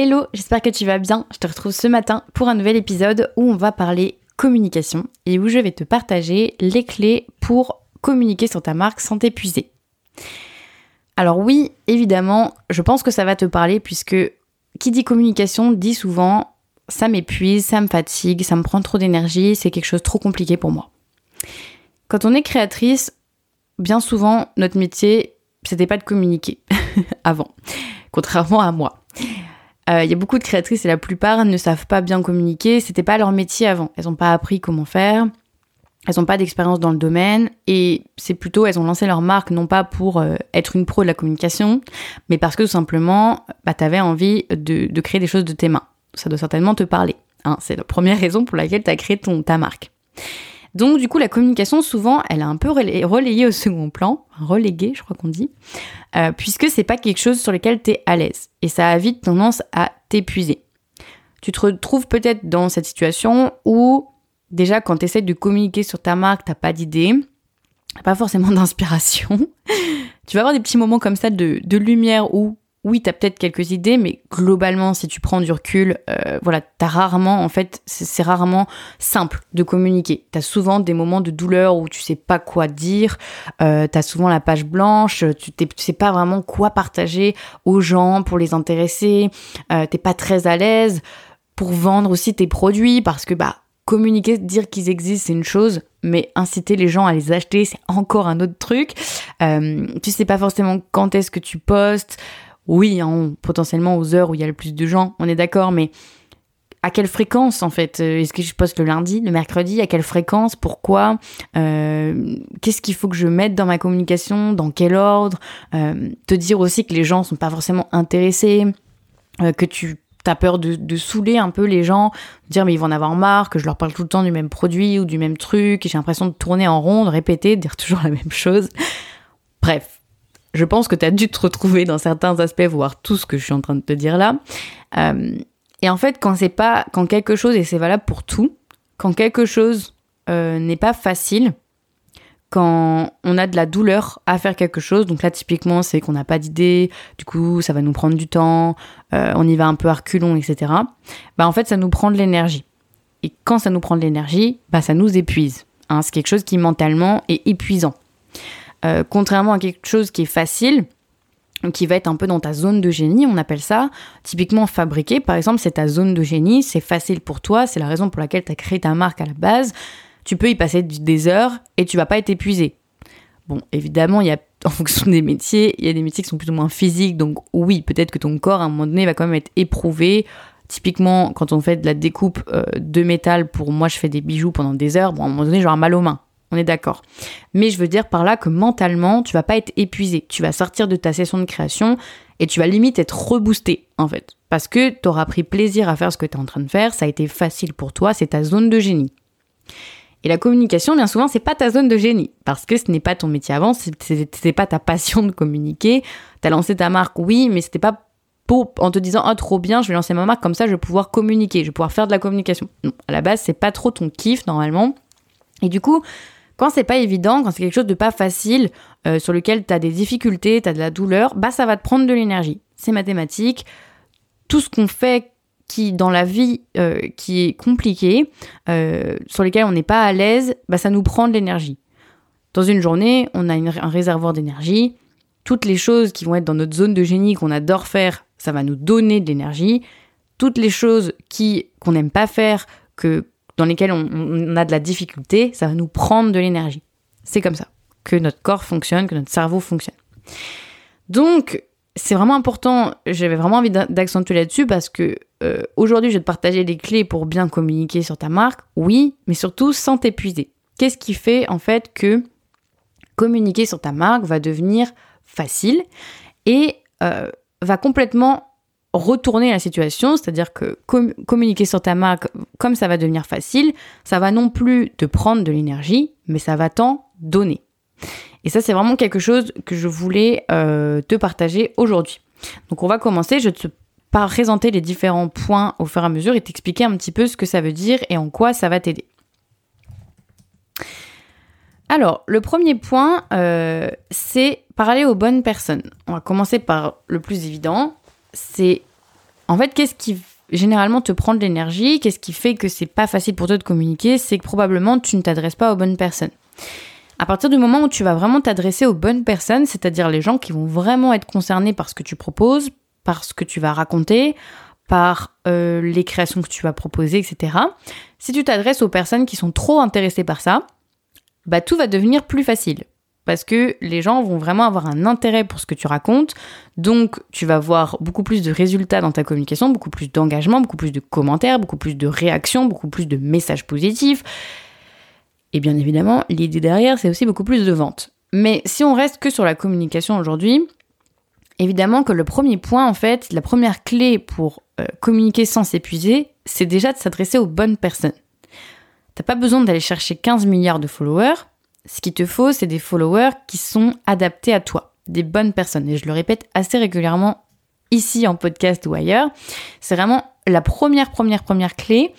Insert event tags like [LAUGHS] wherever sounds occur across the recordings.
Hello, j'espère que tu vas bien. Je te retrouve ce matin pour un nouvel épisode où on va parler communication et où je vais te partager les clés pour communiquer sur ta marque sans t'épuiser. Alors oui, évidemment, je pense que ça va te parler puisque qui dit communication dit souvent ça m'épuise, ça me fatigue, ça me prend trop d'énergie, c'est quelque chose de trop compliqué pour moi. Quand on est créatrice, bien souvent notre métier, c'était pas de communiquer [LAUGHS] avant, contrairement à moi. Euh, il y a beaucoup de créatrices et la plupart ne savent pas bien communiquer. C'était pas leur métier avant. Elles n'ont pas appris comment faire. Elles n'ont pas d'expérience dans le domaine et c'est plutôt elles ont lancé leur marque non pas pour euh, être une pro de la communication, mais parce que tout simplement, bah, tu avais envie de, créer des choses de tes mains. Ça doit certainement te parler. Hein. C'est la première [LAUGHS] raison pour laquelle tu as créé ton, ta marque. Donc du coup, la communication, souvent, elle a un peu relayé au second plan, relégué, je crois qu'on dit, euh, puisque c'est pas quelque chose sur lequel tu es à l'aise. Et ça a vite tendance à t'épuiser. Tu te retrouves peut-être dans cette situation où, déjà, quand tu essaies de communiquer sur ta marque, t'as pas d'idée, pas forcément [LAUGHS] d'inspiration. tu vas avoir des petits moments comme ça de, de lumière où oui, tu peut-être quelques idées, mais globalement, si tu prends du recul, euh, voilà, t'as rarement, en fait, c'est rarement simple de communiquer. T'as souvent des moments de douleur où tu sais pas quoi dire, euh, t'as souvent la page blanche, tu, sais pas vraiment quoi partager aux gens pour les intéresser, euh, t'es pas très à l'aise pour vendre aussi tes produits parce que bah communiquer, dire qu'ils existent, c'est une chose, mais inciter les gens à les acheter, c'est encore un autre truc. Tu sais pas forcément quand est-ce que tu postes oui, hein, potentiellement aux heures où il y a le plus de gens, on est d'accord, mais à quelle fréquence en fait euh, Est-ce que je poste le lundi, le mercredi À quelle fréquence Pourquoi euh, Qu'est-ce qu'il faut que je mette dans ma communication Dans quel ordre euh, Te dire aussi que les gens sont pas forcément intéressés, que tu as peur de, de, saouler un peu les gens, dire mais ils vont en avoir marre, que je leur parle tout le temps du même produit ou du même truc, et j'ai l'impression de tourner en rond, de répéter, de dire [LAUGHS] toujours la même chose. Bref, je pense que tu as dû te retrouver dans certains aspects, voir tout ce que je suis en train de te dire là. Euh, et en fait, quand c'est pas, quand quelque chose, et c'est valable pour tout, quand quelque chose euh, n'est pas facile, quand on a de la douleur à faire quelque chose, donc là typiquement c'est qu'on n'a pas d'idée, du coup ça va nous prendre du temps, euh, on y va un peu à reculons, etc. Bah en fait ça nous prend de l'énergie. Et quand ça nous prend de l'énergie, bah ça nous épuise. Hein, c'est quelque chose qui mentalement est épuisant. Euh, contrairement à quelque chose qui est facile, qui va être un peu dans ta zone de génie, on appelle ça. Typiquement fabriquer, par exemple, c'est ta zone de génie, c'est facile pour toi, c'est la raison pour laquelle tu as créé ta marque à la base. Tu peux y passer des heures et tu vas pas être épuisé. Bon, évidemment, il y a [LAUGHS] en fonction des métiers, il y a des métiers qui sont plus ou moins physiques, donc oui, peut-être que ton corps à un moment donné va quand même être éprouvé. Typiquement, quand on fait de la découpe euh, de métal, pour moi, je fais des bijoux pendant des heures, bon, à un moment donné, j'aurai mal aux mains. On est d'accord. Mais je veux dire par là que mentalement, tu vas pas être épuisé. Tu vas sortir de ta session de création et tu vas limite être reboosté, en fait. Parce que tu auras pris plaisir à faire ce que tu es en train de faire, ça a été facile pour toi, c'est ta zone de génie. Et la communication, bien souvent, c'est pas ta zone de génie. Parce que ce n'est pas ton métier avant, c'est pas ta passion de communiquer. T'as lancé ta marque, oui, mais c'était pas en te disant, oh, trop bien, je vais lancer ma marque, comme ça, je vais pouvoir communiquer, je vais pouvoir faire de la communication. Non, à la base, c'est pas trop ton kiff, normalement. Et du coup, quand c'est pas évident, quand c'est quelque chose de pas facile, euh, sur lequel tu as des difficultés, tu as de la douleur, bah ça va te prendre de l'énergie. C'est mathématique. Tout ce qu'on fait qui dans la vie euh, qui est compliqué, euh, sur lesquels on n'est pas à l'aise, bah ça nous prend de l'énergie. Dans une journée, on a un réservoir d'énergie. Toutes les choses qui vont être dans notre zone de génie qu'on adore faire, ça va nous donner de l'énergie. Toutes les choses qui qu'on n'aime pas faire, que dans lesquels on, a de la difficulté, ça va nous prendre de l'énergie. C'est comme ça que notre corps fonctionne, que notre cerveau fonctionne. Donc, c'est vraiment important, j'avais vraiment envie d'accentuer là-dessus parce que euh, aujourd'hui, je vais te partager les clés pour bien communiquer sur ta marque, oui, mais surtout sans t'épuiser. Qu'est-ce qui fait en fait que communiquer sur ta marque va devenir facile et euh, va complètement retourner la situation, c'est-à-dire que communiquer sur ta marque, comme ça va devenir facile, ça va non plus te prendre de l'énergie, mais ça va t'en donner. Et ça, c'est vraiment quelque chose que je voulais euh, te partager aujourd'hui. Donc, on va commencer. Je te présenter les différents points au fur et à mesure et t'expliquer un petit peu ce que ça veut dire et en quoi ça va t'aider. Alors, le premier point, euh, c'est parler aux bonnes personnes. On va commencer par le plus évident, c'est En fait, qu'est-ce qui généralement te prend de l'énergie Qu'est-ce qui fait que c'est pas facile pour toi de communiquer C'est que probablement tu ne t'adresses pas aux bonnes personnes. À partir du moment où tu vas vraiment t'adresser aux bonnes personnes, c'est-à-dire les gens qui vont vraiment être concernés par ce que tu proposes, par ce que tu vas raconter, par euh, les créations que tu vas proposer, etc. Si tu t'adresses aux personnes qui sont trop intéressées par ça, bah tout va devenir plus facile parce que les gens vont vraiment avoir un intérêt pour ce que tu racontes. Donc, tu vas voir beaucoup plus de résultats dans ta communication, beaucoup plus d'engagement, beaucoup plus de commentaires, beaucoup plus de réactions, beaucoup plus de messages positifs. Et bien évidemment, l'idée derrière, c'est aussi beaucoup plus de ventes. Mais si on reste que sur la communication aujourd'hui, évidemment que le premier point, en fait, la première clé pour euh, communiquer sans s'épuiser, c'est déjà de s'adresser aux bonnes personnes. T'as pas besoin d'aller chercher 15 milliards de followers, ce qu'il te faut, c'est des followers qui sont adaptés à toi, des bonnes personnes. Et je le répète assez régulièrement ici en podcast ou ailleurs. C'est vraiment la première, première, première clé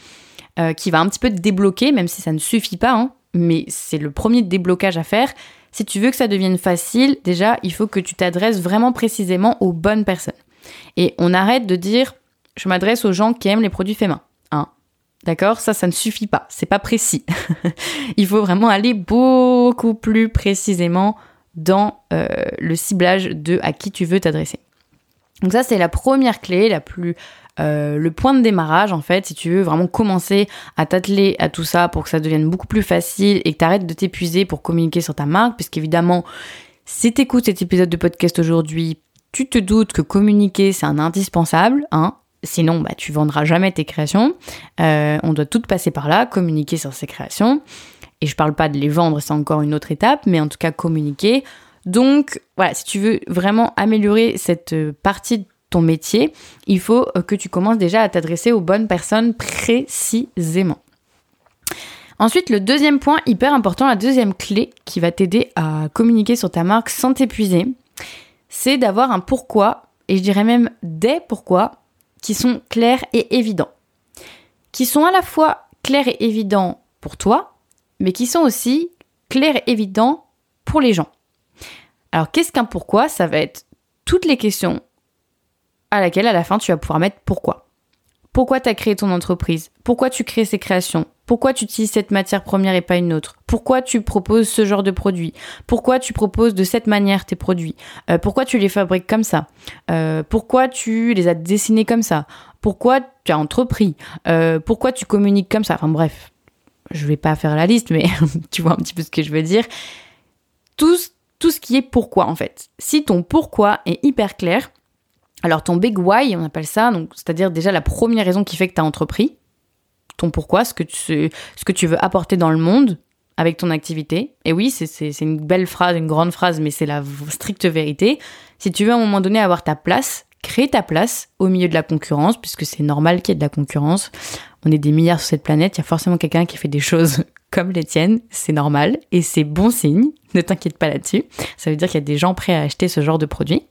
euh, qui va un petit peu te débloquer, même si ça ne suffit pas, hein, mais c'est le premier déblocage à faire. Si tu veux que ça devienne facile, déjà, il faut que tu t'adresses vraiment précisément aux bonnes personnes. Et on arrête de dire je m'adresse aux gens qui aiment les produits faits main. D'accord? Ça, ça ne suffit pas. C'est pas précis. [LAUGHS] Il faut vraiment aller beaucoup plus précisément dans euh, le ciblage de à qui tu veux t'adresser. Donc ça, c'est la première clé, la plus, euh, le point de démarrage en fait, si tu veux vraiment commencer à t'atteler à tout ça pour que ça devienne beaucoup plus facile et que tu arrêtes de t'épuiser pour communiquer sur ta marque, puisqu'évidemment, si tu écoutes cet épisode de podcast aujourd'hui, tu te doutes que communiquer c'est un indispensable, hein, Sinon, bah, tu vendras jamais tes créations. Euh, on doit tout passer par là, communiquer sur ces créations. Et je parle pas de les vendre, c'est encore une autre étape, mais en tout cas communiquer. Donc voilà, si tu veux vraiment améliorer cette euh, partie de ton métier, il faut euh, que tu commences déjà à t'adresser aux bonnes personnes précisément. Ensuite, le deuxième point hyper important, la deuxième clé qui va t'aider à communiquer sur ta marque sans t'épuiser, c'est d'avoir un pourquoi, et je dirais même des pourquoi qui sont clairs et évidents. Qui sont à la fois clairs et évidents pour toi, mais qui sont aussi clairs et évidents pour les gens. Alors qu'est-ce qu'un pourquoi? Ça va être toutes les questions à laquelle à la fin tu vas pouvoir mettre pourquoi. Pourquoi tu as créé ton entreprise? Pourquoi tu crées ces créations? Pourquoi tu utilises cette matière première et pas une autre? Pourquoi tu proposes ce genre de produit? Pourquoi tu proposes de cette manière tes produits? Euh, Pourquoi tu les fabriques comme ça? Euh, Pourquoi tu les as dessinés comme ça? Pourquoi tu as entrepris? Euh, Pourquoi tu communiques comme ça? Enfin bref, je vais pas faire la liste, mais [LAUGHS] tu vois un petit peu ce que je veux dire. Tout, tout ce qui est pourquoi en fait. Si ton pourquoi est hyper clair, alors ton big why, on appelle ça, c'est-à-dire déjà la première raison qui fait que tu as entrepris, ton pourquoi, ce que, tu, ce que tu veux apporter dans le monde avec ton activité. Et oui, c'est une belle phrase, une grande phrase, mais c'est la stricte vérité. Si tu veux à un moment donné avoir ta place, crée ta place au milieu de la concurrence, puisque c'est normal qu'il y ait de la concurrence. On est des milliards sur cette planète, il y a forcément quelqu'un qui fait des choses [LAUGHS] comme les tiennes, c'est normal, et c'est bon signe, ne t'inquiète pas là-dessus. Ça veut dire qu'il y a des gens prêts à acheter ce genre de produit.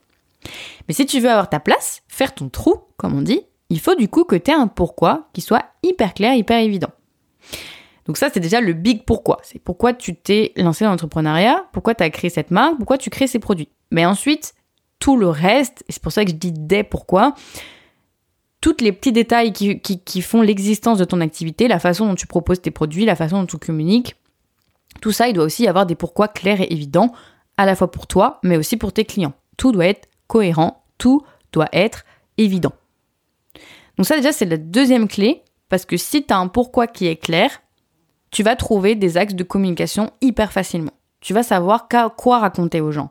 Mais si tu veux avoir ta place, faire ton trou, comme on dit, il faut du coup que tu aies un pourquoi qui soit hyper clair, hyper évident. Donc ça, c'est déjà le big pourquoi. C'est pourquoi tu t'es lancé dans l'entrepreneuriat, pourquoi tu as créé cette marque, pourquoi tu crées ces produits. Mais ensuite, tout le reste, et c'est pour ça que je dis des pourquoi, tous les petits détails qui, qui font l'existence de ton activité, la façon dont tu proposes tes produits, la façon dont tu communiques, tout ça, il doit aussi avoir des pourquoi clairs et évidents, à la fois pour toi, mais aussi pour tes clients. Tout doit être cohérent, tout doit être évident. Donc ça déjà c'est la deuxième clé, parce que si tu as un pourquoi qui est clair, tu vas trouver des axes de communication hyper facilement. Tu vas savoir quoi raconter aux gens.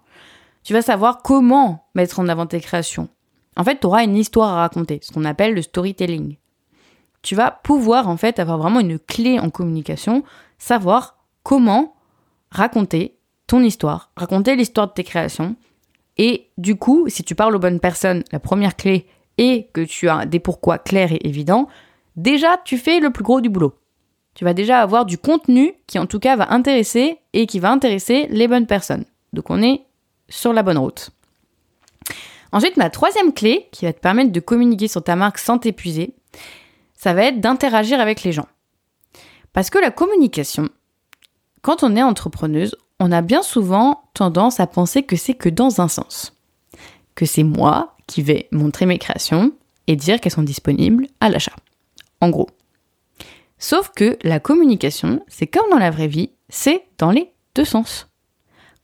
Tu vas savoir comment mettre en avant tes créations. En fait, tu auras une histoire à raconter, ce qu'on appelle le storytelling. Tu vas pouvoir en fait avoir vraiment une clé en communication, savoir comment raconter ton histoire, raconter l'histoire de tes créations, et du coup, si tu parles aux bonnes personnes, la première clé est que tu as des pourquoi clairs et évidents, déjà tu fais le plus gros du boulot. Tu vas déjà avoir du contenu qui en tout cas va intéresser et qui va intéresser les bonnes personnes. Donc on est sur la bonne route. Ensuite, ma troisième clé qui va te permettre de communiquer sur ta marque sans t'épuiser, ça va être d'interagir avec les gens. Parce que la communication, quand on est entrepreneuse, on a bien souvent tendance à penser que c'est que dans un sens. Que c'est moi qui vais montrer mes créations et dire qu'elles sont disponibles à l'achat. En gros. Sauf que la communication, c'est comme dans la vraie vie, c'est dans les deux sens.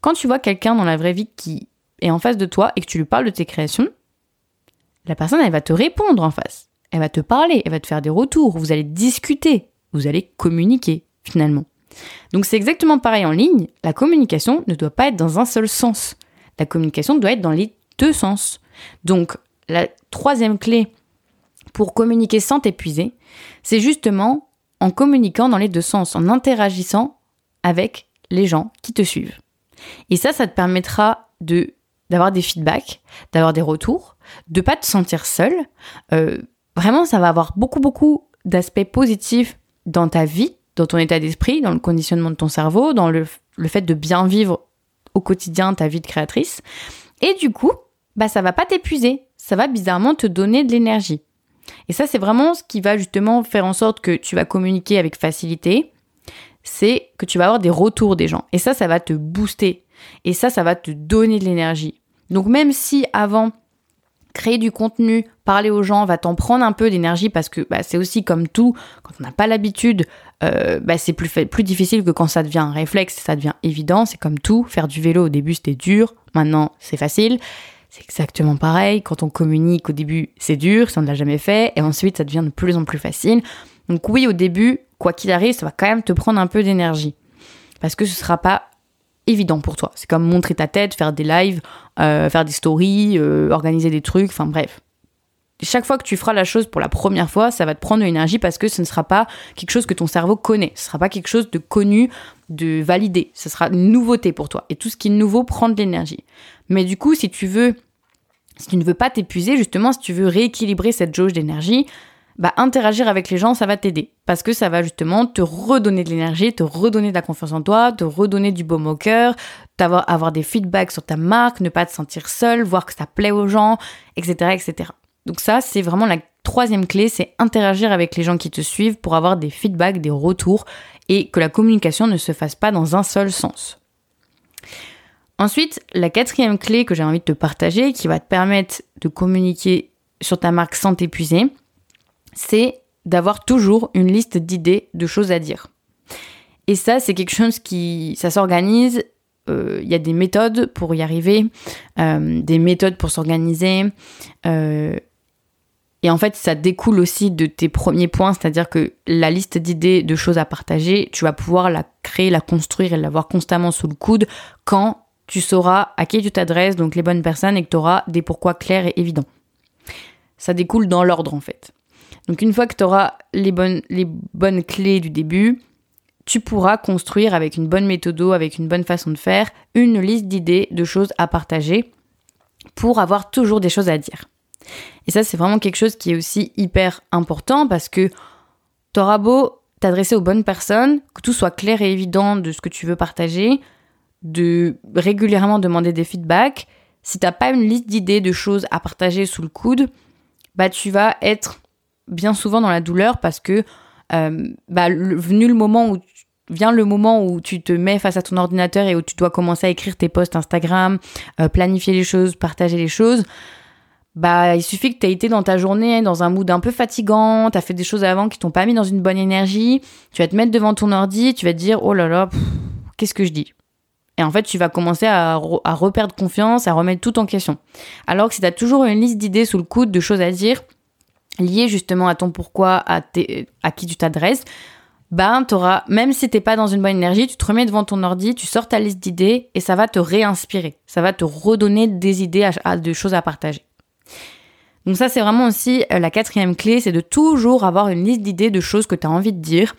Quand tu vois quelqu'un dans la vraie vie qui est en face de toi et que tu lui parles de tes créations, la personne, elle va te répondre en face. Elle va te parler, elle va te faire des retours, vous allez discuter, vous allez communiquer finalement. Donc c'est exactement pareil en ligne, la communication ne doit pas être dans un seul sens. La communication doit être dans les deux sens. Donc la troisième clé pour communiquer sans t'épuiser, c'est justement en communiquant dans les deux sens, en interagissant avec les gens qui te suivent. Et ça, ça te permettra de d'avoir des feedbacks, d'avoir des retours, de pas te sentir seul. Euh, vraiment, ça va avoir beaucoup beaucoup d'aspects positifs dans ta vie, dans ton état d'esprit, dans le conditionnement de ton cerveau, dans le, le fait de bien vivre au quotidien ta vie de créatrice. Et du coup, bah ça va pas t'épuiser, ça va bizarrement te donner de l'énergie. Et ça c'est vraiment ce qui va justement faire en sorte que tu vas communiquer avec facilité, c'est que tu vas avoir des retours des gens. Et ça ça va te booster. Et ça ça va te donner de l'énergie. Donc même si avant créer du contenu, parler aux gens va t'en prendre un peu d'énergie parce que bah, c'est aussi comme tout, quand on n'a pas l'habitude, euh, bah, c'est plus, plus difficile que quand ça devient un réflexe, ça devient évident, c'est comme tout, faire du vélo au début c'était dur, maintenant c'est facile. C'est exactement pareil, quand on communique au début c'est dur, si on ne l'a jamais fait, et ensuite ça devient de plus en plus facile. Donc oui, au début, quoi qu'il arrive, ça va quand même te prendre un peu d'énergie. Parce que ce sera pas évident pour toi. C'est comme montrer ta tête, faire des lives, euh, faire des stories, euh, organiser des trucs, enfin bref. Chaque fois que tu feras la chose pour la première fois, ça va te prendre de l'énergie parce que ce ne sera pas quelque chose que ton cerveau connaît. Ce ne sera pas quelque chose de connu, de validé. Ce sera une nouveauté pour toi. Et tout ce qui est nouveau prend de l'énergie. Mais du coup, si tu veux, si tu ne veux pas t'épuiser, justement, si tu veux rééquilibrer cette jauge d'énergie, bah, interagir avec les gens, ça va t'aider. Parce que ça va justement te redonner de l'énergie, te redonner de la confiance en toi, te redonner du baume au cœur, avoir, avoir des feedbacks sur ta marque, ne pas te sentir seul, voir que ça plaît aux gens, etc., etc. Donc ça, c'est vraiment la troisième clé, c'est interagir avec les gens qui te suivent pour avoir des feedbacks, des retours, et que la communication ne se fasse pas dans un seul sens. Ensuite, la quatrième clé que j'ai envie de te partager, qui va te permettre de communiquer sur ta marque sans t'épuiser, c'est d'avoir toujours une liste d'idées, de choses à dire. Et ça, c'est quelque chose qui, ça s'organise. Euh, il y a des méthodes pour y arriver, euh, des méthodes pour s'organiser. Euh, et en fait, ça découle aussi de tes premiers points, c'est-à-dire que la liste d'idées, de choses à partager, tu vas pouvoir la créer, la construire et l'avoir constamment sous le coude quand tu sauras à qui tu t'adresses, donc les bonnes personnes, et que tu auras des pourquoi clairs et évidents. Ça découle dans l'ordre en fait. Donc une fois que tu auras les bonnes, les bonnes clés du début, tu pourras construire avec une bonne méthode, avec une bonne façon de faire, une liste d'idées, de choses à partager pour avoir toujours des choses à dire. Et ça, c'est vraiment quelque chose qui est aussi hyper important parce que tu auras beau t'adresser aux bonnes personnes, que tout soit clair et évident de ce que tu veux partager, de régulièrement demander des feedbacks, si t'as pas une liste d'idées, de choses à partager sous le coude, bah tu vas être bien souvent dans la douleur parce que euh, bah, venu le moment où vient le moment où tu te mets face à ton ordinateur et où tu dois commencer à écrire tes posts Instagram, euh, planifier les choses, partager les choses, bah il suffit que tu aies été dans ta journée dans un mood un peu fatigant, tu as fait des choses avant qui t'ont pas mis dans une bonne énergie, tu vas te mettre devant ton ordi, tu vas te dire oh là là, qu'est-ce que je dis? Et en fait, tu vas commencer à, à reperdre confiance, à remettre tout en question. Alors que si tu as toujours une liste d'idées sous le coude, de choses à dire, lié justement à ton pourquoi, à, à qui tu t'adresses, ben t'auras, même si t'es pas dans une bonne énergie, tu te remets devant ton ordi, tu sors ta liste d'idées et ça va te réinspirer. Ça va te redonner des idées, à, de choses à partager. Donc ça, c'est vraiment aussi euh, la quatrième clé, c'est de toujours avoir une liste d'idées de choses que tu as envie de dire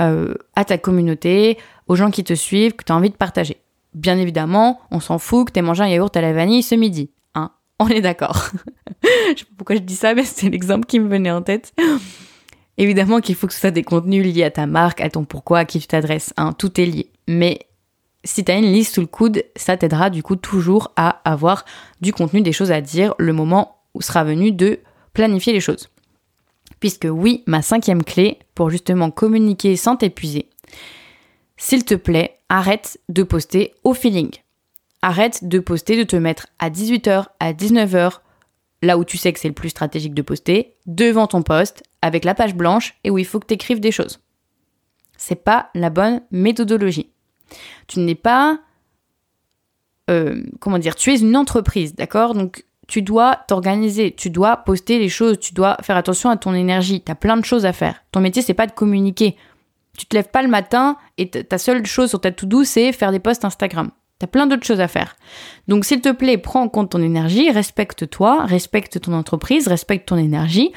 euh, à ta communauté, aux gens qui te suivent, que tu as envie de partager. Bien évidemment, on s'en fout que tu aies mangé un yaourt à la vanille ce midi. On est d'accord. [LAUGHS] je sais pas pourquoi je dis ça, mais c'est l'exemple qui me venait en tête. Évidemment qu'il faut que ce soit des contenus liés à ta marque, à ton pourquoi, à qui tu t'adresses. Hein, tout est lié. Mais si tu as une liste sous le coude, ça t'aidera du coup toujours à avoir du contenu, des choses à dire le moment sera venu de planifier les choses. Puisque oui, ma cinquième clé pour justement communiquer sans t'épuiser, s'il te plaît, arrête de poster au feeling. Arrête de poster, de te mettre à 18h, à 19h, là où tu sais que c'est le plus stratégique de poster, devant ton poste, avec la page blanche et où il faut que tu écrives des choses. C'est pas la bonne méthodologie. Tu n'es pas. Euh, comment dire Tu es une entreprise, d'accord? Donc tu dois t'organiser, tu dois poster les choses, tu dois faire attention à ton énergie. Tu as plein de choses à faire. Ton métier, c'est pas de communiquer. Tu te lèves pas le matin et ta seule chose sur ta to-do, c'est faire des posts Instagram. Tu as plein d'autres choses à faire. Donc, s'il te plaît, prends en compte ton énergie, respecte-toi, respecte ton entreprise, respecte ton énergie,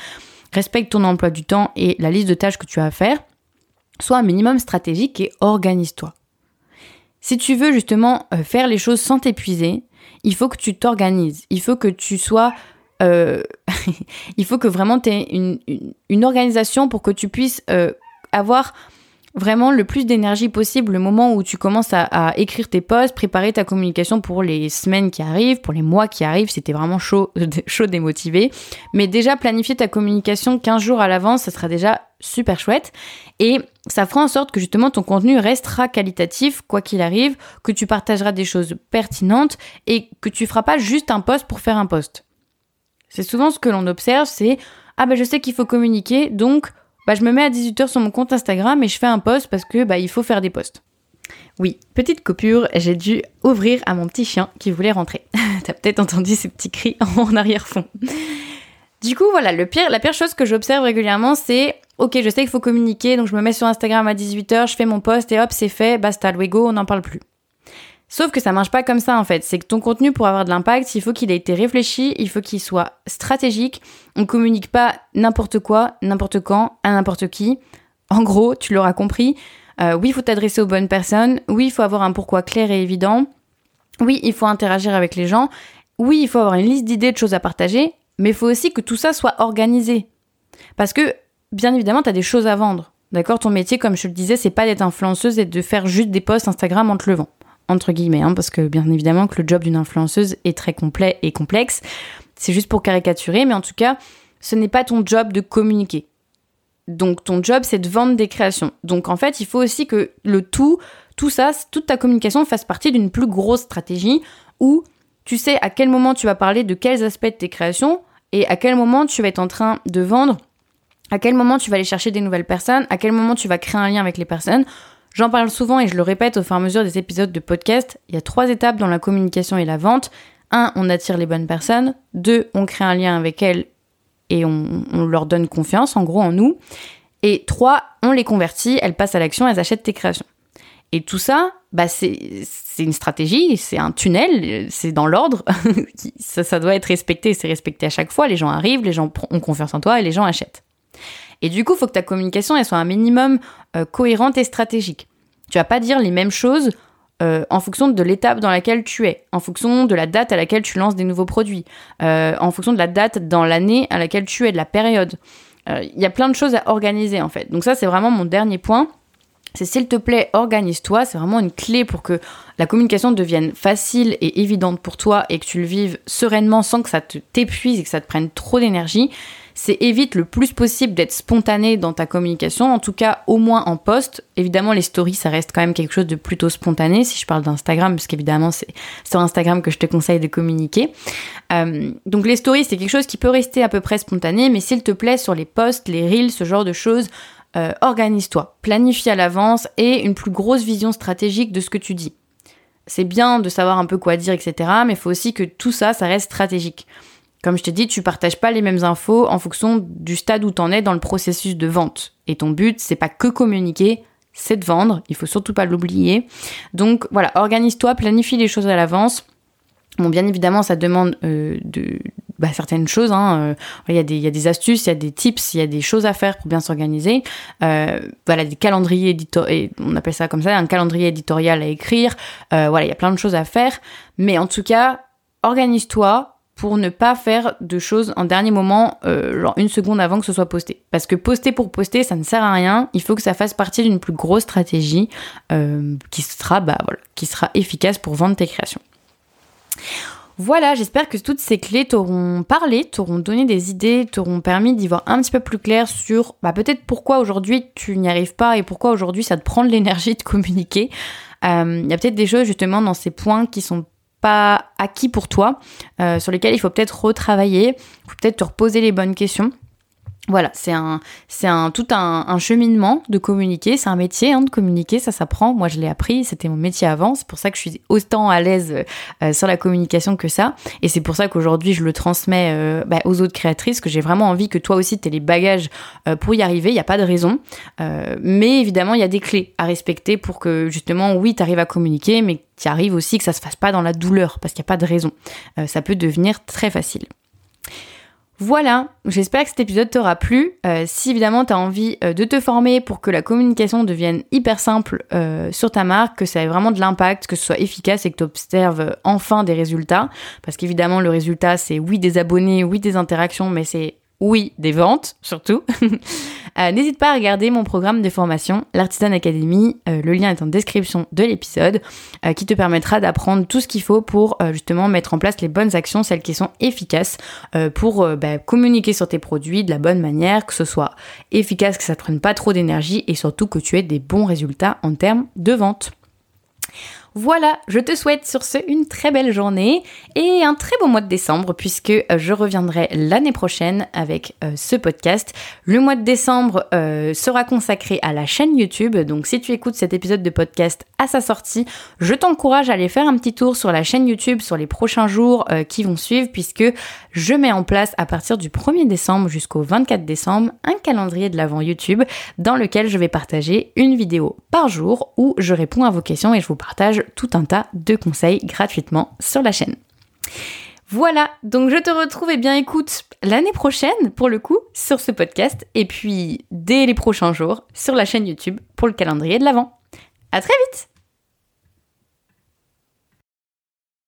respecte ton emploi du temps et la liste de tâches que tu as à faire. Sois un minimum stratégique et organise-toi. Si tu veux justement euh, faire les choses sans t'épuiser, il faut que tu t'organises. Il faut que tu sois euh, [LAUGHS] il faut que vraiment tu aies une, organisation pour que tu puisses euh, avoir vraiment le plus d'énergie possible le moment où tu commences à, écrire tes posts, préparer ta communication pour les semaines qui arrivent, pour les mois qui arrivent, c'était vraiment chaud, [LAUGHS] chaud démotivé. Mais déjà planifier ta communication 15 jours à l'avance, ça sera déjà super chouette. Et ça fera en sorte que justement ton contenu restera qualitatif, quoi qu'il arrive, que tu partageras des choses pertinentes et que tu feras pas juste un post pour faire un post. C'est souvent ce que l'on observe, c'est ah ben je sais qu'il faut communiquer, donc bah, je me mets à 18h sur mon compte Instagram et je fais un post parce que bah, il faut faire des posts. Oui, petite coupure, j'ai dû ouvrir à mon petit chien qui voulait rentrer. [LAUGHS] T'as peut-être entendu ces petits cris [LAUGHS] en arrière-fond. Du coup, voilà, le pire, la pire chose que j'observe régulièrement, c'est ok, je sais qu'il faut communiquer, donc je me mets sur Instagram à 18h, je fais mon post et hop, c'est fait, basta, luego, on n'en parle plus. Sauf que ça marche pas comme ça en fait. C'est que ton contenu pour avoir de l'impact, il faut qu'il ait été réfléchi, il faut qu'il soit stratégique. On communique pas n'importe quoi, n'importe quand, à n'importe qui. En gros, tu l'auras compris. Euh, oui, il faut t'adresser aux bonnes personnes. Oui, il faut avoir un pourquoi clair et évident. Oui, il faut interagir avec les gens. Oui, il faut avoir une liste d'idées, de choses à partager. Mais il faut aussi que tout ça soit organisé. Parce que, bien évidemment, tu as des choses à vendre. D'accord? Ton métier, comme je te le disais, c'est pas d'être influenceuse et de faire juste des posts Instagram en te levant entre guillemets, hein, parce que bien évidemment que le job d'une influenceuse est très complet et complexe. C'est juste pour caricaturer, mais en tout cas, ce n'est pas ton job de communiquer. Donc ton job, c'est de vendre des créations. Donc en fait, il faut aussi que le tout, tout ça, toute ta communication fasse partie d'une plus grosse stratégie où tu sais à quel moment tu vas parler de quels aspects de tes créations et à quel moment tu vas être en train de vendre, à quel moment tu vas aller chercher des nouvelles personnes, à quel moment tu vas créer un lien avec les personnes J'en parle souvent et je le répète au fur et à mesure des épisodes de podcast. Il y a trois étapes dans la communication et la vente. Un, on attire les bonnes personnes. Deux, on crée un lien avec elles et on, leur donne confiance, en gros, en nous. Et trois, on les convertit, elles passent à l'action, elles achètent tes créations. Et tout ça, bah c'est une stratégie, c'est un tunnel, c'est dans l'ordre. [LAUGHS] ça, ça doit être respecté, c'est respecté à chaque fois. Les gens arrivent, les gens ont confiance en toi et les gens achètent. Et du coup, il faut que ta communication soit un minimum euh, cohérente et stratégique. Tu vas pas dire les mêmes choses euh, en fonction de l'étape dans laquelle tu es, en fonction de la date à laquelle tu lances des nouveaux produits, euh, en fonction de la date dans l'année à laquelle tu es, de la période. Il y a plein de choses à organiser en fait. Donc ça, c'est vraiment mon dernier point. C'est s'il te plaît, organise-toi. C'est vraiment une clé pour que la communication devienne facile et évidente pour toi et que tu le vives sereinement sans que ça te t'épuise et que ça te prenne trop d'énergie c'est évite le plus possible d'être spontané dans ta communication, en tout cas au moins en poste. Évidemment, les stories, ça reste quand même quelque chose de plutôt spontané, si je parle d'Instagram, parce qu'évidemment, c'est sur Instagram que je te conseille de communiquer. Euh, donc les stories, c'est quelque chose qui peut rester à peu près spontané, mais s'il te plaît, sur les posts, les reels, ce genre de choses, euh, organise-toi, planifie à l'avance et une plus grosse vision stratégique de ce que tu dis. C'est bien de savoir un peu quoi dire, etc., mais il faut aussi que tout ça, ça reste stratégique. Comme je t'ai dit, tu partages pas les mêmes infos en fonction du stade où tu en es dans le processus de vente. Et ton but, c'est pas que communiquer, c'est de vendre. Il faut surtout pas l'oublier. Donc voilà, organise-toi, planifie les choses à l'avance. Bon, bien évidemment, ça demande euh, de bah, certaines choses. Hein. Euh, il, y a des, il y a des astuces, il y a des tips, il y a des choses à faire pour bien s'organiser. Euh, voilà, des calendriers éditoriaux, on appelle ça comme ça, un calendrier éditorial à écrire. voilà, il y a plein de choses à faire. Mais en tout cas, organise-toi, pour ne pas faire de choses en dernier moment, euh, genre une seconde avant que ce soit posté. Parce que poster pour poster, ça ne sert à rien. Il faut que ça fasse partie d'une plus grosse stratégie euh, qui sera, bah voilà, qui sera efficace pour vendre tes créations. Voilà, j'espère que toutes ces clés t'auront parlé, t'auront donné des idées, t'auront permis d'y voir un petit peu plus clair sur bah, peut-être pourquoi aujourd'hui tu n'y arrives pas et pourquoi aujourd'hui ça te prend de l'énergie de communiquer. Euh, il y a peut-être des choses justement dans ces points qui sont pas acquis pour toi, sur lesquels il faut peut-être retravailler, peut-être te reposer les bonnes questions. Voilà, c'est un, c'est un tout un, cheminement de communiquer. C'est un métier hein, de communiquer, ça s'apprend. Moi, je l'ai appris, c'était mon métier avant. C'est pour ça que je suis autant à l'aise euh, sur la communication que ça. Et c'est pour ça qu'aujourd'hui, je le transmets euh, bah, aux autres créatrices, que j'ai vraiment envie que toi aussi, tu les bagages euh, pour y arriver. Il n'y a pas de raison. mais évidemment, il y a des clés à respecter pour que justement, oui, tu à communiquer, mais tu arrives aussi que ça se fasse pas dans la douleur, parce qu'il n'y a pas de raison. ça peut devenir très facile. Voilà, j'espère que cet épisode t'aura plu. Euh, si évidemment tu as envie euh, de te former pour que la communication devienne hyper simple euh, sur ta marque, que ça ait vraiment de l'impact, que ce soit efficace et que tu observes enfin des résultats, parce qu'évidemment le résultat c'est oui des abonnés, oui des interactions, mais c'est oui, des ventes surtout. [LAUGHS] Euh, n'hésite pas à regarder mon programme de formation, l'Artisan Academy. Euh, le lien est en description de l'épisode, euh, qui te permettra d'apprendre tout ce qu'il faut pour justement mettre en place les bonnes actions, celles qui sont efficaces, pour bah, communiquer sur tes produits de la bonne manière, que ce soit efficace, que ça ne prenne pas trop d'énergie et surtout que tu aies des bons résultats en termes de vente. Voilà, je te souhaite sur ce une très belle journée et un très beau mois de décembre puisque euh, je reviendrai l'année prochaine avec euh, ce podcast. Le mois de décembre euh, sera consacré à la chaîne YouTube, donc si tu écoutes cet épisode de podcast à sa sortie, je t'encourage à aller faire un petit tour sur la chaîne YouTube sur les prochains jours qui vont suivre puisque je mets en place à partir du 1er décembre jusqu'au 24 décembre un calendrier de l'avant YouTube dans lequel je vais partager une vidéo par jour où je réponds à vos questions et je vous partage tout un tas de conseils gratuitement sur la chaîne. Voilà, donc je te retrouve et eh bien écoute l'année prochaine pour le coup sur ce podcast et puis dès les prochains jours sur la chaîne YouTube pour le calendrier de l'avant. À très vite